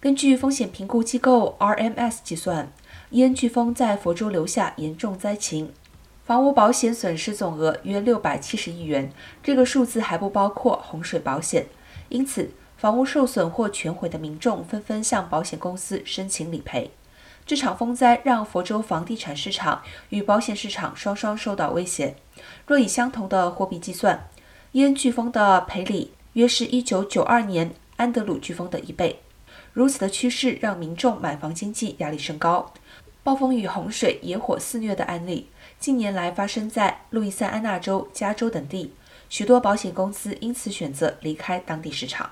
根据风险评估机构 RMS 计算，伊恩飓风在佛州留下严重灾情，房屋保险损失总额约六百七十亿元，这个数字还不包括洪水保险。因此，房屋受损或全毁的民众纷纷向保险公司申请理赔。这场风灾让佛州房地产市场与保险市场双双受到威胁。若以相同的货币计算，伊恩飓风的赔礼约是一九九二年安德鲁飓风的一倍。如此的趋势让民众买房经济压力升高，暴风雨、洪水、野火肆虐的案例近年来发生在路易斯安那州、加州等地，许多保险公司因此选择离开当地市场。